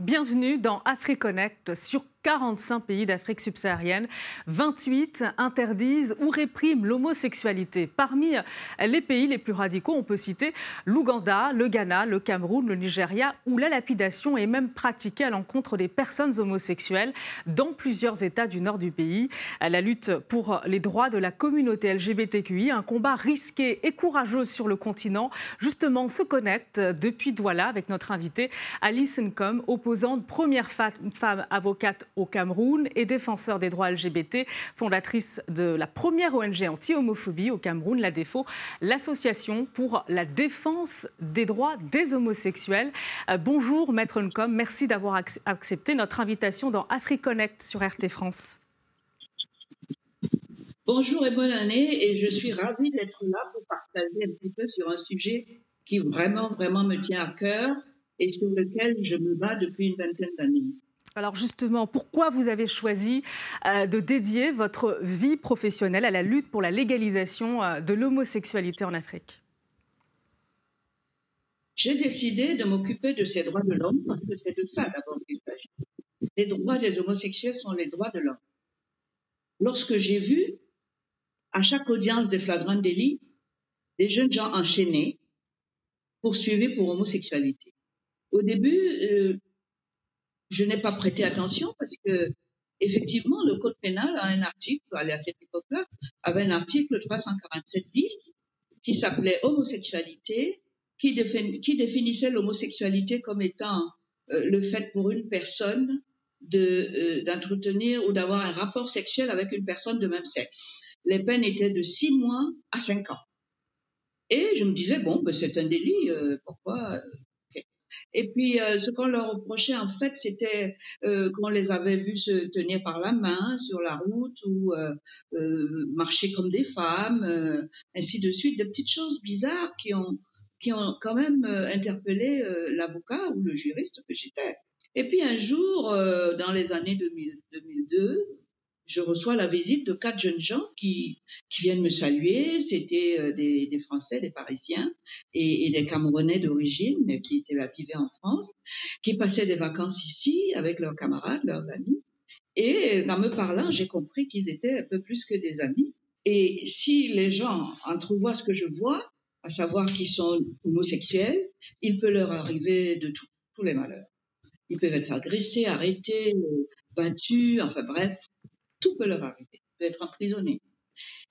Bienvenue dans AfriConnect sur 45 pays d'Afrique subsaharienne. 28 interdisent ou répriment l'homosexualité. Parmi les pays les plus radicaux, on peut citer l'Ouganda, le Ghana, le Cameroun, le Nigeria, où la lapidation est même pratiquée à l'encontre des personnes homosexuelles dans plusieurs États du nord du pays. La lutte pour les droits de la communauté LGBTQI, un combat risqué et courageux sur le continent, justement se connecte depuis Douala avec notre invitée Alice Nkom, opposante, première femme avocate au Cameroun et défenseur des droits LGBT, fondatrice de la première ONG anti-homophobie au Cameroun, la DEFO, l'association pour la défense des droits des homosexuels. Euh, bonjour Maître Ncom, merci d'avoir accepté notre invitation dans AfriConnect sur RT France. Bonjour et bonne année et je suis ravie d'être là pour partager un petit peu sur un sujet qui vraiment, vraiment me tient à cœur et sur lequel je me bats depuis une vingtaine d'années. Alors justement, pourquoi vous avez choisi euh, de dédier votre vie professionnelle à la lutte pour la légalisation euh, de l'homosexualité en Afrique? J'ai décidé de m'occuper de ces droits de l'homme parce que c'est de ça d'abord qu'il s'agit. Les droits des homosexuels sont les droits de l'homme. Lorsque j'ai vu, à chaque audience des flagrants délits, des jeunes gens enchaînés, poursuivis pour homosexualité. Au début, euh, je n'ai pas prêté attention parce que effectivement, le code pénal a un article, à cette époque-là, avait un article 347 bis qui s'appelait homosexualité, qui, définissait l'homosexualité comme étant euh, le fait pour une personne euh, d'entretenir ou d'avoir un rapport sexuel avec une personne de même sexe. Les peines étaient de six mois à cinq ans. Et je me disais bon, ben c'est un délit, euh, pourquoi et puis, euh, ce qu'on leur reprochait, en fait, c'était euh, qu'on les avait vus se tenir par la main sur la route ou euh, euh marcher comme des femmes, euh, ainsi de suite, des petites choses bizarres qui ont, qui ont quand même interpellé l'avocat ou le juriste que j'étais. Et puis un jour, dans les années 2000, 2002, je reçois la visite de quatre jeunes gens qui, viennent me saluer. C'était euh, des, Français, des Parisiens et, des Camerounais d'origine, mais qui étaient vivés en France, qui passaient des vacances ici avec leurs camarades, leurs amis. Et en me parlant, j'ai compris qu'ils étaient un peu plus que des amis. Et si les gens entrevoient ce que je vois, à savoir qu'ils sont homosexuels, il peut leur arriver de tous les malheurs. Ils peuvent être agressés, arrêtés, battus, enfin bref, tout peut leur arriver, ils peuvent être emprisonnés.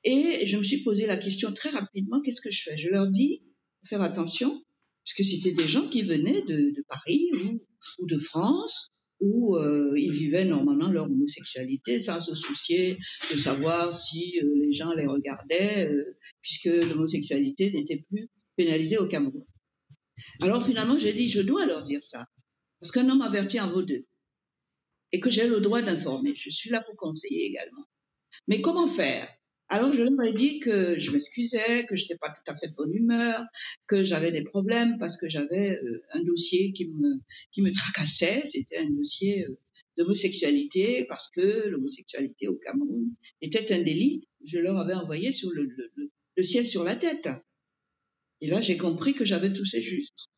Et je me suis posé la question très rapidement, qu'est-ce que je fais? Je leur dis, faire attention, parce que c'était des gens qui venaient de, de Paris ou, ou, de France, où euh, ils vivaient normalement leur homosexualité sans se soucier de savoir si euh, les gens les regardaient, euh, puisque l'homosexualité n'était plus pénalisée au Cameroun. Alors finalement, j'ai dit, je dois leur dire ça, parce qu'un homme averti en vaut deux et que j'ai le droit d'informer. Je suis là pour conseiller également. Mais comment faire? Alors je leur ai dit que je m'excusais, que je n'étais pas tout à fait de bonne humeur, que j'avais des problèmes parce que j'avais euh, un dossier qui me qui me tracassait. C'était un dossier euh, d'homosexualité parce que l'homosexualité au Cameroun était un délit. Je leur avais envoyé sur le, le, le ciel sur la tête. Et là j'ai compris que j'avais tout c'est juste.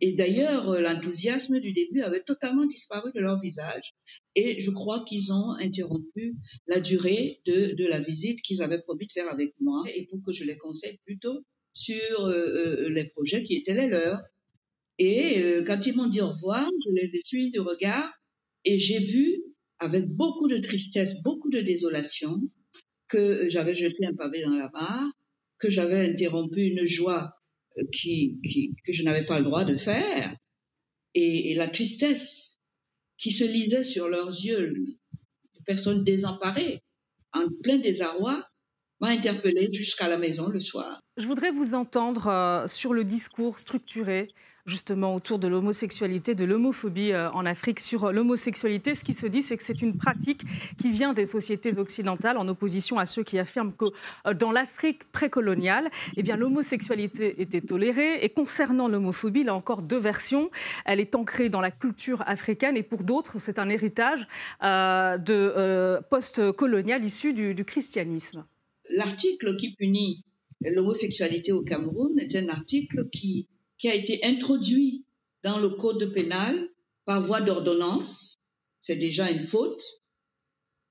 Et d'ailleurs, euh, l'enthousiasme du début avait totalement disparu de leur visage. Et je crois qu'ils ont interrompu la durée de, de la visite qu'ils avaient promis de faire avec moi et pour que je les conseille plutôt sur euh, euh les projets qui étaient les leurs. Et quand ils m'ont dit au revoir, je les ai suivis du regard et j'ai vu avec beaucoup de tristesse, beaucoup de désolation, que j'avais jeté un pavé dans la mare, que j'avais interrompu une joie qui, que je n'avais pas le droit de faire, et, et, la tristesse qui se lisait sur leurs yeux, de personnes désemparées, en plein désarroi, m'a interpellée jusqu'à la maison le soir. Je voudrais vous entendre euh, sur le discours structuré justement autour de l'homosexualité, de l'homophobie euh, en Afrique. Sur l'homosexualité, ce qui se dit, c'est que c'est une pratique qui vient des sociétés occidentales, en opposition à ceux qui affirment que euh, dans l'Afrique précoloniale, eh bien, l'homosexualité était tolérée. Et concernant l'homophobie, là encore deux versions. Elle est ancrée dans la culture africaine et pour d'autres, c'est un héritage euh, de euh, post-colonial issu du christianisme. L'article qui punit l'homosexualité au Cameroun est un article qui qui a été introduit dans le code pénal par voie d'ordonnance. C'est déjà une faute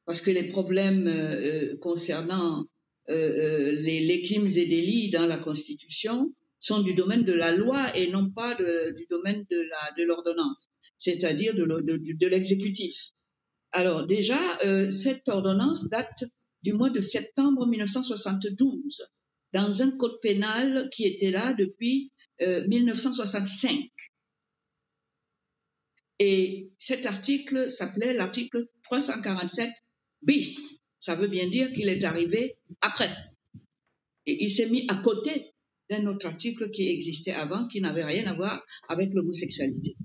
parce que les problèmes euh, euh, concernant euh, les, les, crimes et délits dans la Constitution sont du domaine de la loi et non pas du domaine de de l'ordonnance, c'est-à-dire de, de, de l'exécutif. Alors déjà, cette ordonnance date du mois de septembre 1972 dans un code pénal qui était là depuis 1965. Et cet article s'appelait l'article 347 bis. Ça veut bien dire qu'il est arrivé après. Et il s'est mis à côté d'un autre article qui existait avant, qui n'avait rien à voir avec l'homosexualité.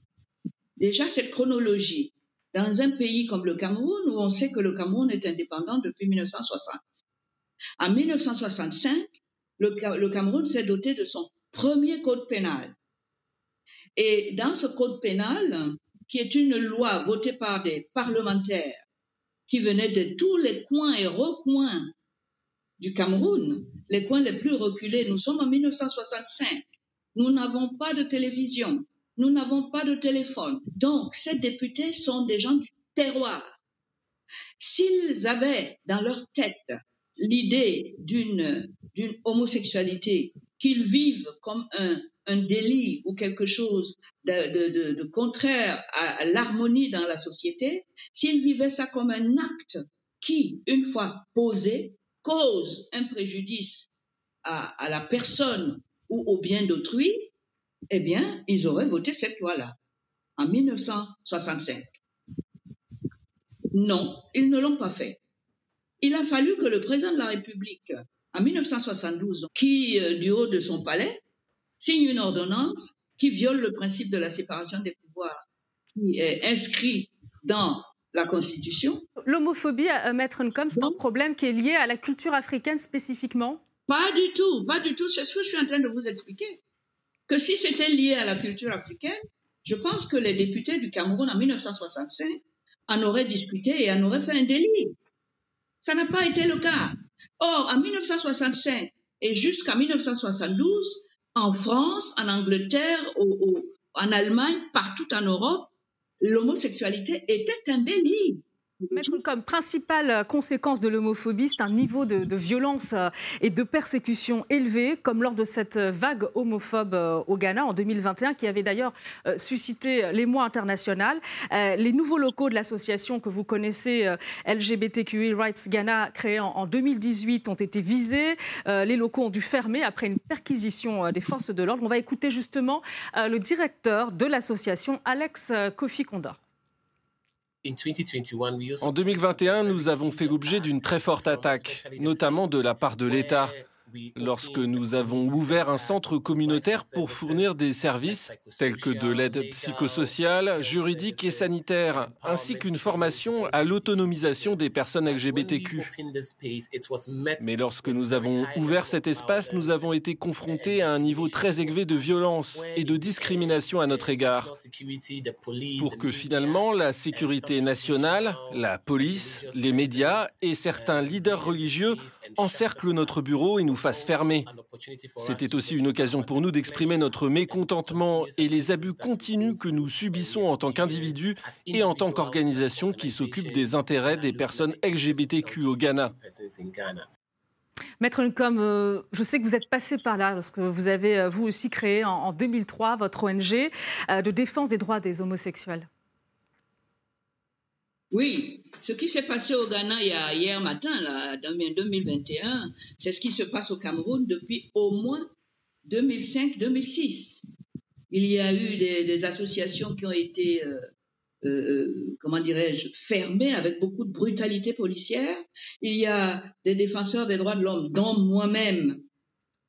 Déjà, cette chronologie, dans un pays comme le Cameroun, où on sait que le Cameroun est indépendant depuis 1960. En 1965, le, Cameroun s'est doté de son premier code pénal. Et dans ce code pénal, qui est une loi votée par des parlementaires qui venaient de tous les coins et recoins du Cameroun, les coins les plus reculés. Nous sommes en 1965. Nous n'avons pas de télévision. Nous n'avons pas de téléphone. Donc, ces députés sont des gens du terroir. S'ils avaient dans leur tête l'idée d'une, d'une homosexualité, qu'ils vivent comme un, un délit ou quelque chose de, contraire à, l'harmonie dans la société, s'ils vivaient ça comme un acte qui, une fois posé, cause un préjudice à, à la personne ou au bien d'autrui, eh bien, ils auraient voté cette loi-là en 1965. Non, ils ne l'ont pas fait. Il a fallu que le président de la République, en 1972, qui, euh, du haut de son palais, signe une ordonnance qui viole le principe de la séparation des pouvoirs qui est inscrit dans la Constitution. L'homophobie, à Maître Nkom, c'est un problème qui est lié à la culture africaine spécifiquement? Pas du tout, pas du tout. C'est ce que je suis en train de vous expliquer. Que si c'était lié à la culture africaine, je pense que les députés du Cameroun en 1965 en auraient discuté et en auraient fait un délit. Ça n'a pas été le cas. Or, en 1965 et jusqu'à 1972, en France, en Angleterre, en Allemagne, partout en Europe, l'homosexualité était un délit. Mettre comme principale conséquence de l'homophobie, c'est un niveau de, violence euh, et de persécution élevé, comme lors de cette vague homophobe euh, au Ghana en 2021, qui avait d'ailleurs euh, suscité l'émoi international. Les nouveaux locaux de l'association que vous connaissez, LGBTQI Rights Ghana, créés en 2018, ont été visés. Les locaux ont dû fermer après une perquisition des forces de l'ordre. On va écouter justement le directeur de l'association, Alex Kofi Kondor. En 2021, nous avons fait l'objet d'une très forte attaque, notamment de la part de l'État lorsque nous avons ouvert un centre communautaire pour fournir des services tels que de l'aide psychosociale, juridique et sanitaire, ainsi qu'une formation à l'autonomisation des personnes LGBTQ. Mais lorsque nous avons ouvert cet espace, nous avons été confrontés à un niveau très élevé de violence et de discrimination à notre égard, pour que finalement la sécurité nationale, la police, les médias et certains leaders religieux encerclent notre bureau et nous C'était aussi une occasion pour nous d'exprimer notre mécontentement et les abus continus que nous subissons en tant qu'individus et en tant qu'organisation qui s'occupe des intérêts des personnes LGBTQ au Ghana. Maître Ncom, euh, je sais que vous êtes passé par là lorsque vous avez, euh, vous aussi, créé en, 2003 votre ONG euh, de défense des droits des homosexuels. Oui, ce qui s'est passé au Ghana hier matin, là, en 2021, c'est ce qui se passe au Cameroun depuis au moins 2005-2006. Il y a eu des, associations qui ont été, euh, euh, comment dirais-je, fermées avec beaucoup de brutalité policière. Il y a des défenseurs des droits de l'homme, dont moi-même,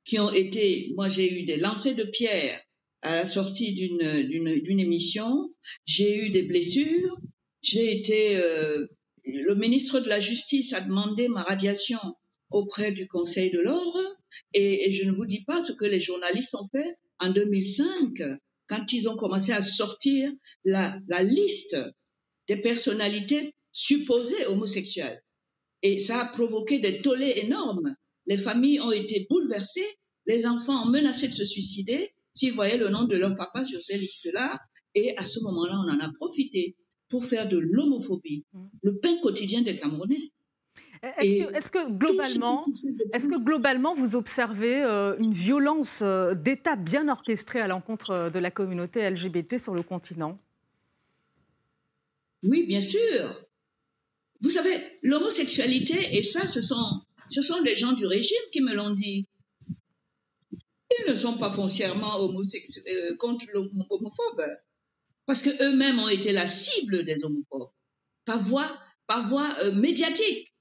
qui ont été, moi j'ai eu des lancers de pierres à la sortie d'une émission, j'ai eu des blessures, j'ai été, euh, le ministre de la Justice a demandé ma radiation auprès du Conseil de l'ordre et, je ne vous dis pas ce que les journalistes ont fait en 2005 quand ils ont commencé à sortir la, la liste des personnalités supposées homosexuelles. Et ça a provoqué des tollés énormes. Les familles ont été bouleversées, les enfants ont menacé de se suicider s'ils voyaient le nom de leur papa sur ces listes-là. Et à ce moment-là, on en a profité pour faire de l'homophobie mm. le pain quotidien des Camerounais. Est-ce que, globalement, est que globalement vous observez euh, une violence euh, d'État bien orchestrée à l'encontre euh, de la communauté LGBT sur le continent? Oui, bien sûr. Vous savez, l'homosexualité, et ça, ce sont, ce sont les gens du régime qui me l'ont dit. Ils ne sont pas foncièrement contre l'homophobe, parce qu'eux-mêmes ont été la cible des homophobes, par voie, par voie médiatique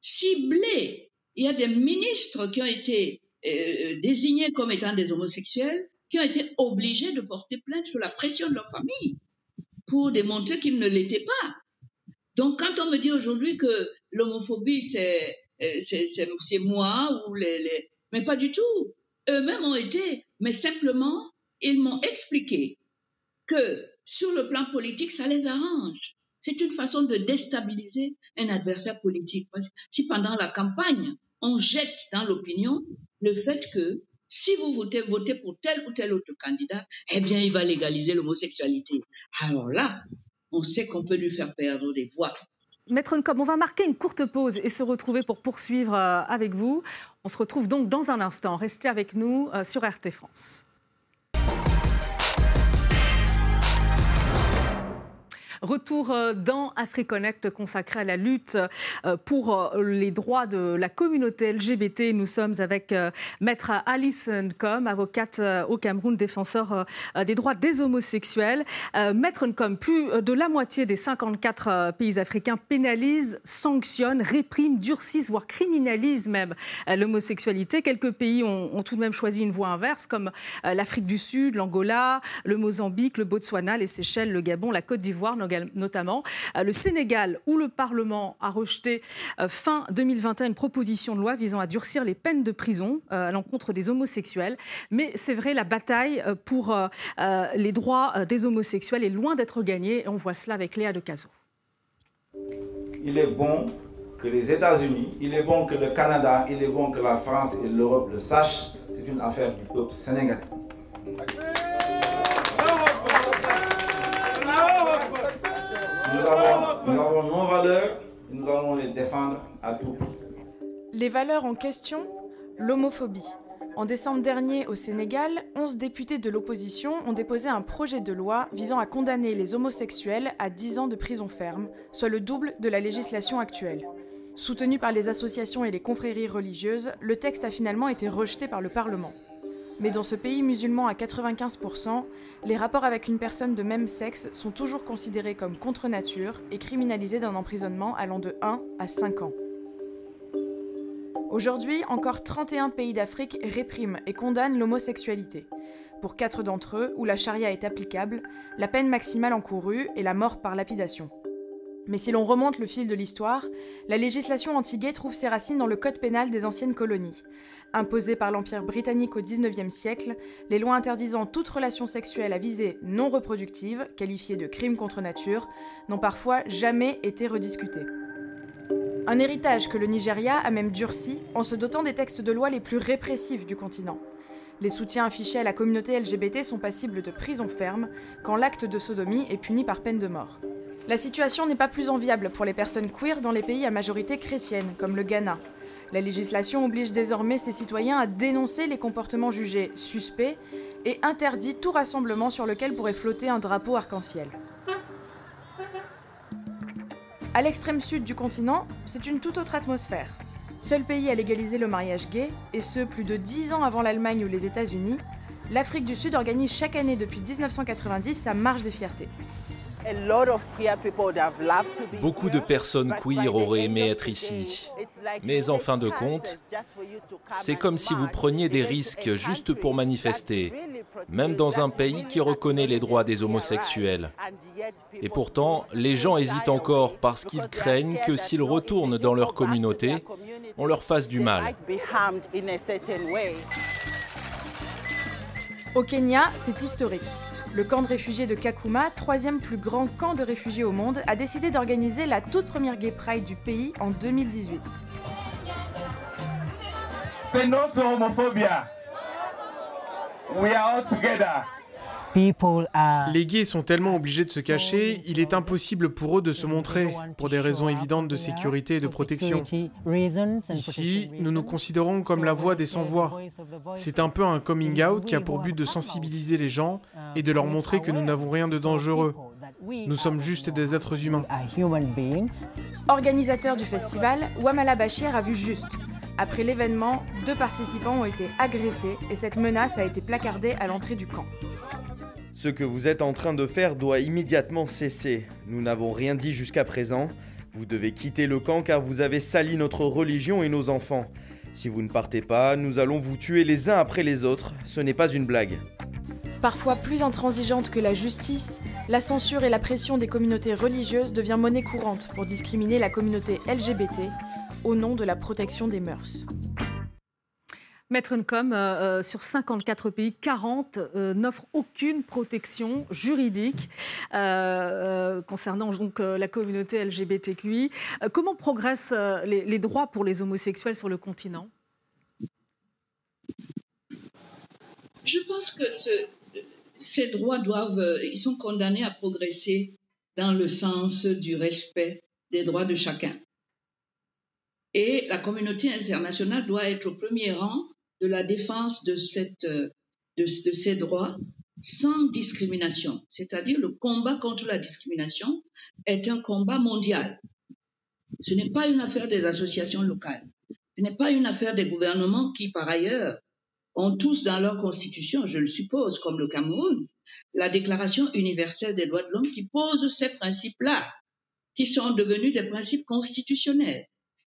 ciblés. Il y a des ministres qui ont été euh, désignés comme étant des homosexuels, qui ont été obligés de porter plainte sous la pression de leur famille pour démontrer qu'ils ne l'étaient pas. Donc, quand on me dit aujourd'hui que l'homophobie, c'est, euh, c'est, moi ou les, les, Mais pas du tout. Eux-mêmes ont été, mais simplement, ils m'ont expliqué que sur le plan politique, ça les arrange. C'est une façon de déstabiliser un adversaire politique. si pendant la campagne, on jette dans l'opinion le fait que si vous votez, pour tel ou tel autre candidat, eh bien, il va légaliser l'homosexualité. Alors là, on sait qu'on peut lui faire perdre des voix. Maître Ncom, on va marquer une courte pause et se retrouver pour poursuivre euh, avec vous. On se retrouve donc dans un instant. Restez avec nous euh, sur RT France. Retour euh, dans AfriConnect consacré à la lutte euh, pour euh, les droits de la communauté LGBT. Nous sommes avec Maître Alice Nkom, avocate au Cameroun, défenseur des droits des homosexuels. Maître Nkom, plus de la moitié des 54 pays africains pénalisent, sanctionnent, répriment, durcissent, voire criminalisent même l'homosexualité. Quelques pays ont, tout de même choisi une voie inverse, comme l'Afrique du Sud, l'Angola, le Mozambique, le Botswana, les Seychelles, le Gabon, la Côte d'Ivoire, notamment. Euh, le Sénégal, où le Parlement a rejeté euh, fin 2021 une proposition de loi visant à durcir les peines de prison euh, à l'encontre des homosexuels. Mais c'est vrai, la bataille pour les droits des homosexuels est loin d'être gagnée. Et on voit cela avec Léa de Caso. Il est bon que les États-Unis, il est bon que le Canada, il est bon que la France et l'Europe le sachent. C'est une affaire du peuple sénégalais. Nous avons, nos valeurs et nous allons les défendre à tout prix. Les valeurs en question, l'homophobie. En décembre dernier, au Sénégal, 11 députés de l'opposition ont déposé un projet de loi visant à condamner les homosexuels à 10 ans de prison ferme, soit le double de la législation actuelle. Soutenu par les associations et les confréries religieuses, le texte a finalement été rejeté par le Parlement. Mais dans ce pays musulman à 95%, les rapports avec une personne de même sexe sont toujours considérés comme contre nature et criminalisés d'un emprisonnement allant de 1 à 5 ans. Aujourd'hui, encore 31 pays d'Afrique répriment et condamnent l'homosexualité. Pour 4 d'entre eux, où la charia est applicable, la peine maximale encourue est la mort par lapidation. Mais si l'on remonte le fil de l'histoire, la législation anti-gay trouve ses racines dans le code pénal des anciennes colonies. Imposées par l'Empire britannique au XIXe siècle, les lois interdisant toute relation sexuelle à visée non reproductive, qualifiée de crime contre nature, n'ont parfois jamais été rediscutées. Un héritage que le Nigeria a même durci en se dotant des textes de loi les plus répressifs du continent. Les soutiens affichés à la communauté LGBT sont passibles de prison ferme quand l'acte de sodomie est puni par peine de mort. La situation n'est pas plus enviable pour les personnes queer dans les pays à majorité chrétienne, comme le Ghana. La législation oblige désormais ses citoyens à dénoncer les comportements jugés suspects et interdit tout rassemblement sur lequel pourrait flotter un drapeau arc-en-ciel. À l'extrême sud du continent, c'est une toute autre atmosphère. Seul pays à légaliser le mariage gay, et ce plus de dix ans avant l'Allemagne ou les États-Unis, l'Afrique du Sud organise chaque année depuis 1990 sa marche des fiertés. Beaucoup de personnes queer auraient aimé être ici. Mais en fin de compte, c'est comme si vous preniez des risques juste pour manifester, même dans un pays qui reconnaît les droits des homosexuels. Et pourtant, les gens hésitent encore parce qu'ils craignent que s'ils retournent dans leur communauté, on leur fasse du mal. Au Kenya, c'est historique. Le camp de réfugiés de Kakuma, troisième plus grand camp de réfugiés au monde, a décidé d'organiser la toute première Gay Pride du pays en 2018. C'est notre homophobie. We are all together. Les gays sont tellement obligés de se cacher, il est impossible pour eux de se montrer, pour des raisons évidentes de sécurité et de protection. Ici, nous nous considérons comme la voix des sans-voix. C'est un peu un coming out qui a pour but de sensibiliser les gens et de leur montrer que nous n'avons rien de dangereux. Nous sommes juste des êtres humains. Organisateur du festival, Wamala Bashir a vu juste. Après l'événement, deux participants ont été agressés et cette menace a été placardée à l'entrée du camp. Ce que vous êtes en train de faire doit immédiatement cesser. Nous n'avons rien dit jusqu'à présent. Vous devez quitter le camp car vous avez sali notre religion et nos enfants. Si vous ne partez pas, nous allons vous tuer les uns après les autres. Ce n'est pas une blague. Parfois plus intransigeante que la justice, la censure et la pression des communautés religieuses devient monnaie courante pour discriminer la communauté LGBT au nom de la protection des mœurs. Maître Ncom, euh, euh, sur 54 pays, 40 euh, n'offrent aucune protection juridique concernant donc la communauté LGBTQI. comment progressent les, droits pour les homosexuels sur le continent? Je pense que ce, ces droits doivent, ils sont condamnés à progresser dans le sens du respect des droits de chacun. Et la communauté internationale doit être au premier rang de la défense de, cette, de, ces droits sans discrimination. C'est-à-dire le combat contre la discrimination est un combat mondial. Ce n'est pas une affaire des associations locales. Ce n'est pas une affaire des gouvernements qui, par ailleurs, ont tous dans leur constitution, je le suppose, comme le Cameroun, la Déclaration universelle des droits de l'homme qui pose ces principes-là, qui sont devenus des principes constitutionnels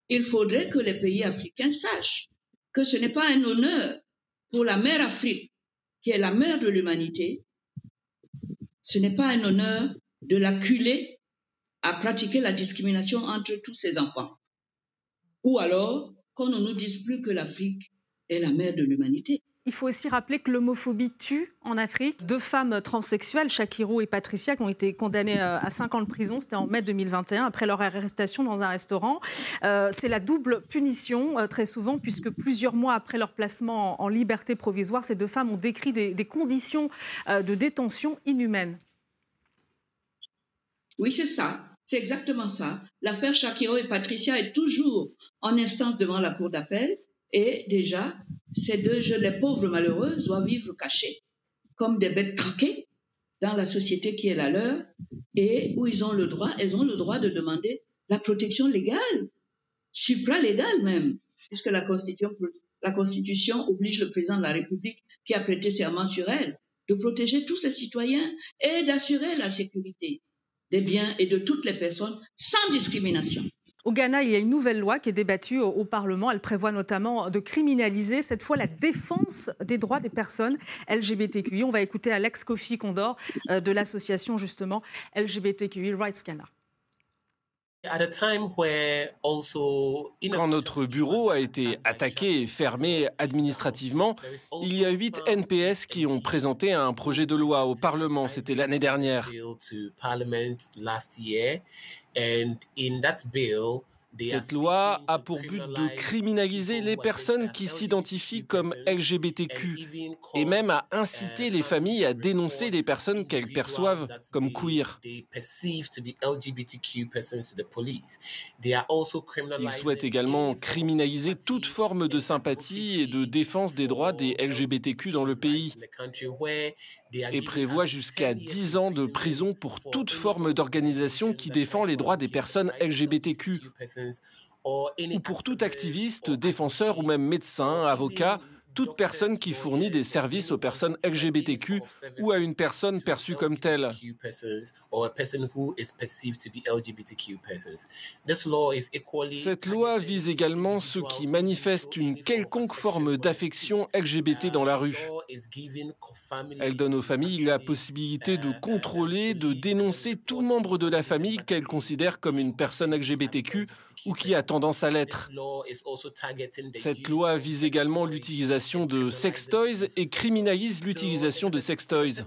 il faudrait que les pays africains sachent que ce n'est pas un honneur pour la mère Afrique, qui est la mère de l'humanité, ce n'est pas un honneur de l'acculer à pratiquer la discrimination entre tous ses enfants. Ou alors qu'on ne nous dise plus que l'Afrique est la mère de l'humanité. Il faut aussi rappeler que l'homophobie tue en Afrique. Deux femmes transsexuelles, Shakiro et Patricia, qui ont été condamnées euh, à 5 ans de prison, c'était en mai 2021, après leur arrestation dans un restaurant. Euh, c'est la double punition, euh, très souvent, puisque plusieurs mois après leur placement en, liberté provisoire, ces deux femmes ont décrit des, des conditions de détention inhumaines. Oui, c'est ça. C'est exactement ça. L'affaire Shakiro et Patricia est toujours en instance devant la cour d'appel. Et déjà, ces deux jeunes, les pauvres malheureuses, doivent vivre cachés, comme des bêtes traquées dans la société qui est la leur, et où ils ont le droit, elles ont le droit de demander la protection légale, supralégale même, puisque la Constitution, la Constitution oblige le président de la République qui a prêté serment sur elle de protéger tous ses citoyens et d'assurer la sécurité des biens et de toutes les personnes sans discrimination. Au Ghana, il y a une nouvelle loi qui est débattue au, Parlement. Elle prévoit notamment de criminaliser cette fois la défense des droits des personnes LGBTQI. On va écouter Alex Kofi Condor euh, de l'association justement LGBTQI Rights Ghana. Quand notre bureau a été attaqué et fermé administrativement, il y a huit NPS qui ont présenté un projet de loi au Parlement. C'était l'année dernière. Cette loi a pour but de criminaliser les personnes qui s'identifient comme LGBTQ et même à inciter les familles à dénoncer les personnes qu'elles perçoivent comme queer. Il souhaite également criminaliser toute forme de sympathie et de défense des droits des LGBTQ dans le pays et prévoit jusqu'à 10 ans de prison pour toute forme d'organisation qui défend les droits des personnes LGBTQ ou pour tout activiste, défenseur ou même médecin, avocat toute personne qui fournit des services aux personnes LGBTQ ou à une personne perçue comme telle. Cette loi vise également ceux qui manifestent une quelconque forme d'affection LGBT dans la rue. Elle donne aux familles la possibilité de contrôler, de dénoncer tout membre de la famille qu'elles considèrent comme une personne LGBTQ ou qui a tendance à l'être. Cette loi vise également l'utilisation de sextoys et criminalise l'utilisation de sextoys.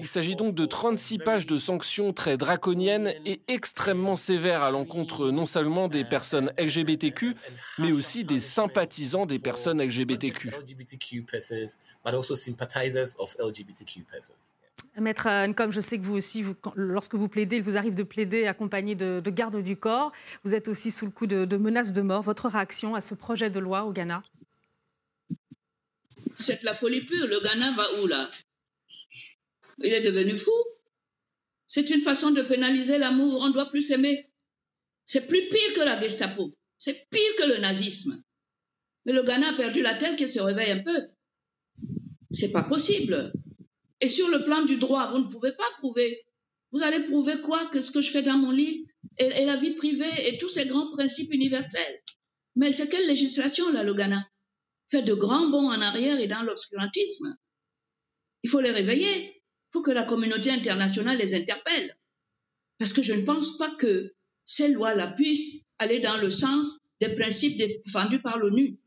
Il s'agit donc de 36 pages de sanctions très draconiennes et extrêmement sévères à l'encontre non seulement des personnes LGBTQ, mais aussi des sympathisants des personnes LGBTQ. Maître Nkom, je sais que vous aussi, lorsque vous plaidez, il vous arrive de plaider accompagné de, gardes du corps. Vous êtes aussi sous le coup de, de menaces de mort. Votre réaction à ce projet de loi au Ghana C'est la folie pure. Le Ghana va où là? Il est devenu fou. C'est une façon de pénaliser l'amour. On ne doit plus s'aimer. C'est plus pire que la Gestapo. C'est pire que le nazisme. Mais le Ghana a perdu la tête qu'il se réveille un peu. C'est pas possible. Et sur le plan du droit, vous ne pouvez pas prouver. Vous allez prouver quoi? Que ce que je fais dans mon lit et, la vie privée et tous ces grands principes universels. Mais c'est quelle législation là, le Ghana? Fait de grands bons en arrière et dans l'obscurantisme. Il faut les réveiller. Il faut que la communauté internationale les interpelle. Parce que je ne pense pas que ces lois-là puissent aller dans le sens des principes défendus par l'ONU,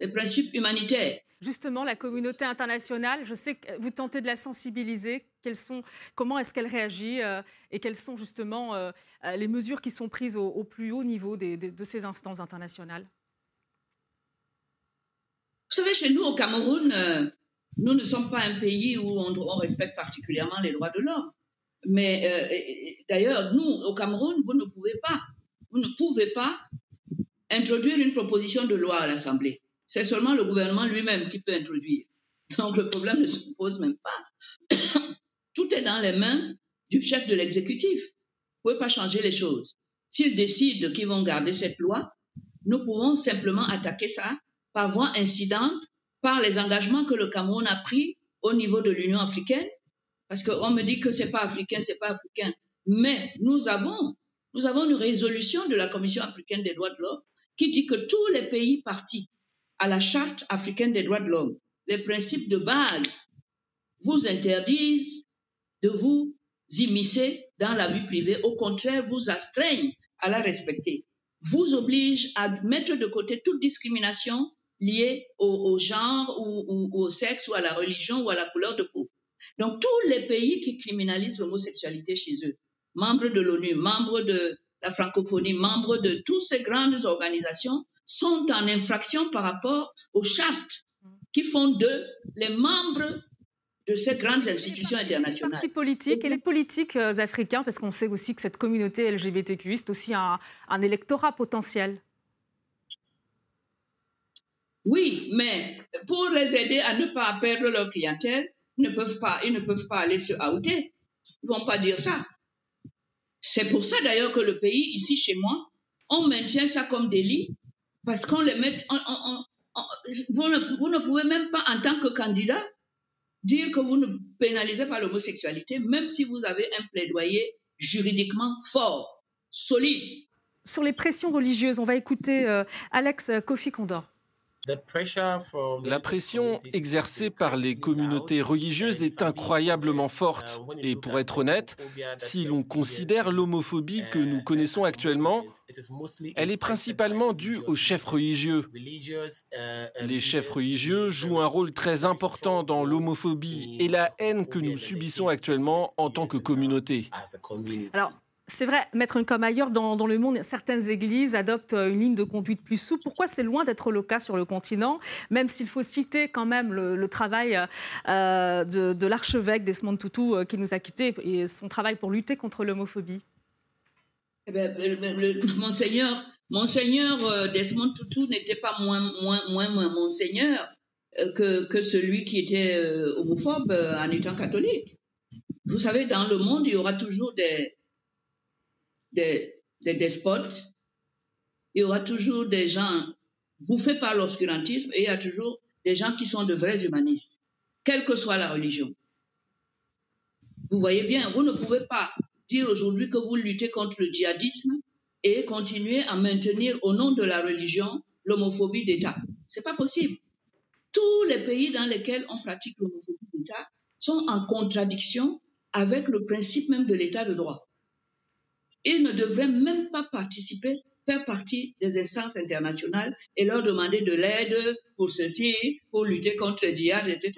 des principes humanitaires justement la communauté internationale Je sais que vous tentez de la sensibiliser. sont, comment est-ce qu'elle réagit euh, et quelles sont justement euh, euh, les mesures qui sont prises au, plus haut niveau de ces instances internationales? Vous savez, chez nous au Cameroun, nous ne sommes pas un pays où on, respecte particulièrement les droits de l'homme. Mais d'ailleurs, nous, au Cameroun, vous ne pouvez pas, vous ne pouvez pas introduire une proposition de loi à l'Assemblée c'est seulement le gouvernement lui-même qui peut introduire. Donc le problème ne se pose même pas. Tout est dans les mains du chef de l'exécutif. Vous ne pouvez pas changer les choses. S'ils décident qu'ils vont garder cette loi, nous pouvons simplement attaquer ça par voie incidente, par les engagements que le Cameroun a pris au niveau de l'Union africaine. Parce qu'on me dit que c'est pas africain, c'est pas africain. Mais nous avons, une résolution de la Commission africaine des droits de l'homme qui dit que tous les pays partis à la Charte africaine des droits de l'homme, les principes de base vous interdisent de vous immiscer dans la vie privée, au contraire, vous astreignent à la respecter, vous obligent à mettre de côté toute discrimination liée au, genre ou, au sexe ou à la religion ou à la couleur de peau. Donc tous les pays qui criminalisent l'homosexualité chez eux, membres de l'ONU, membres de la francophonie, membres de toutes ces grandes organisations, sont en infraction par rapport aux chartes qui font d'eux les membres de ces grandes institutions internationales. Les partis politiques et les politiques euh, africains, parce qu'on sait aussi que cette communauté LGBTQ est aussi un, un électorat potentiel. Oui, mais pour les aider à ne pas perdre leur clientèle, ils ne peuvent pas, ils ne peuvent pas aller se outer. Ils vont pas dire ça. C'est pour ça d'ailleurs que le pays, ici chez moi, on maintient ça comme délit parce qu'on les met. vous, ne, pouvez même pas, en tant que candidat, dire que vous ne pénalisez pas l'homosexualité, même si vous avez un plaidoyer juridiquement fort, solide. Sur les pressions religieuses, on va écouter euh, Alex Kofi Condor. La pression exercée par les communautés religieuses est incroyablement forte. Et pour être honnête, si l'on considère l'homophobie que nous connaissons actuellement, elle est principalement due aux chefs religieux. Les chefs religieux jouent un rôle très important dans l'homophobie et la haine que nous subissons actuellement en tant que communauté. Alors, c'est vrai, mettre comme ailleurs dans, le monde, certaines églises adoptent euh, une ligne de conduite plus souple. Pourquoi c'est loin d'être le cas sur le continent, même s'il faut citer quand même le, travail euh, de, l'archevêque Desmond Tutu euh, qui nous a quittés et son travail pour lutter contre l'homophobie? Eh ben, Monseigneur, Monseigneur Desmond Tutu n'était pas moins, Monseigneur que celui qui était homophobe en étant catholique. Vous savez, dans le monde, il y aura toujours des, des, despotes, il y aura toujours des gens bouffés par l'obscurantisme et il y a toujours des gens qui sont de vrais humanistes, quelle que soit la religion. Vous voyez bien, vous ne pouvez pas dire aujourd'hui que vous luttez contre le djihadisme et continuer à maintenir au nom de la religion l'homophobie d'État. C'est pas possible. Tous les pays dans lesquels on pratique l'homophobie d'État sont en contradiction avec le principe même de l'État de droit ils ne devraient même pas participer, faire partie des instances internationales et leur demander de l'aide pour ceci, pour lutter contre le djihad, etc.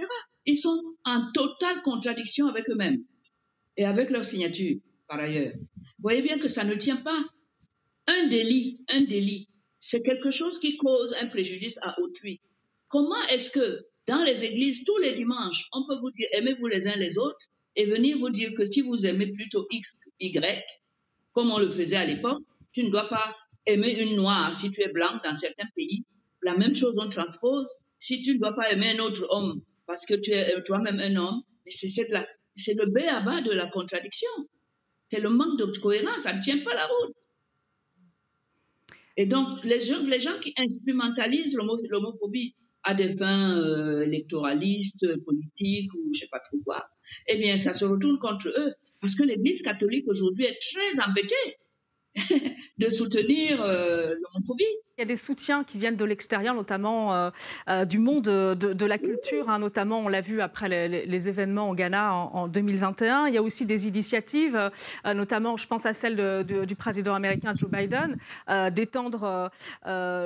ils sont en totale contradiction avec eux-mêmes et avec leur signature, par ailleurs. Vous voyez bien que ça ne tient pas. Un délit, un délit, c'est quelque chose qui cause un préjudice à autrui. Comment est-ce que dans les églises, tous les dimanches, on peut vous dire aimez-vous les uns les autres et venir vous dire que si vous aimez plutôt X, Y, comme on le faisait à l'époque, tu ne dois pas aimer une noire si tu es blanc dans certains pays. La même chose on transpose. Si tu ne dois pas aimer un autre homme parce que tu es toi-même un homme, c'est le B à bas de la contradiction. C'est le manque de cohérence, ça ne tient pas la route. Et donc, les gens, les gens qui instrumentalisent l'homophobie à des fins euh, électoralistes, politiques ou je ne sais pas trop quoi, eh bien, ça se retourne contre eux. Parce que l'Église catholique aujourd'hui est très embêtée de soutenir euh, l'homophobie. Il y a des soutiens qui viennent de l'extérieur, notamment euh, euh, du monde de, la culture, hein, notamment on l'a vu après les, événements au Ghana en, 2021. Il y a aussi des initiatives, notamment je pense à celle du président américain Joe Biden, d'étendre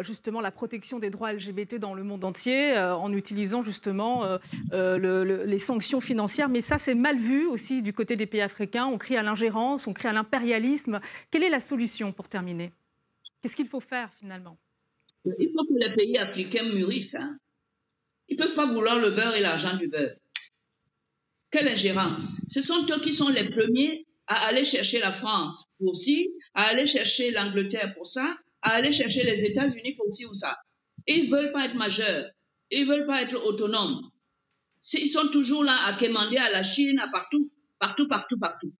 justement la protection des droits LGBT dans le monde entier en utilisant justement les sanctions financières. Mais ça c'est mal vu aussi du côté des pays africains. On crie à l'ingérence, on crie à l'impérialisme. Quelle est la solution pour terminer? Qu'est-ce qu'il faut faire finalement? Il faut que les pays africains mûrissent. Hein. Ils ne peuvent pas vouloir le beurre et l'argent du beurre. Quelle ingérence Ce sont eux qui sont les premiers à aller chercher la France pour ci, à aller chercher l'Angleterre pour ça, à aller chercher les États-Unis pour ci ou ça. Ils ne veulent pas être majeurs. Ils ne veulent pas être autonomes. Ils sont toujours là à quémander à la Chine, à partout, partout, partout, partout.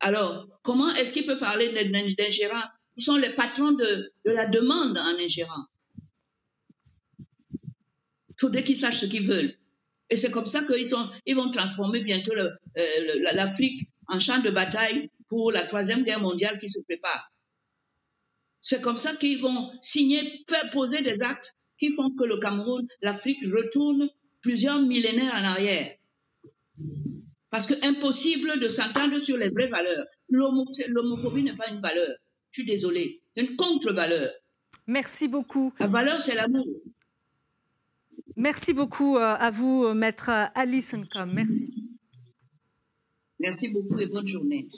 Alors, comment est-ce qu'il peut parler d'ingérence? Ils sont les patrons de, la demande en ingérence. Il faudrait qu'ils sachent ce qu'ils veulent. Et c'est comme ça qu'ils ils vont transformer bientôt euh, l'Afrique en champ de bataille pour la Troisième Guerre mondiale qui se prépare. C'est comme ça qu'ils vont signer, faire poser des actes qui font que le Cameroun, l'Afrique retourne plusieurs millénaires en arrière. Parce que impossible de s'entendre sur les vraies valeurs. L'homophobie n'est pas une valeur. Je suis désolée. C'est une contre-valeur. Merci beaucoup. La valeur, c'est l'amour. Merci beaucoup euh, à vous, euh, maître Alice Ncom. Merci. Merci beaucoup et bonne journée.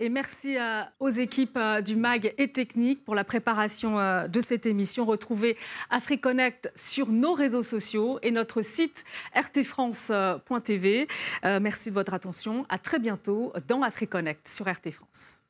Et merci euh, aux équipes du MAG et Technique pour la préparation de cette émission. Retrouvez AfriConnect sur nos réseaux sociaux et notre site rtfrance.tv. Merci de votre attention. À très bientôt dans AfriConnect sur RT France.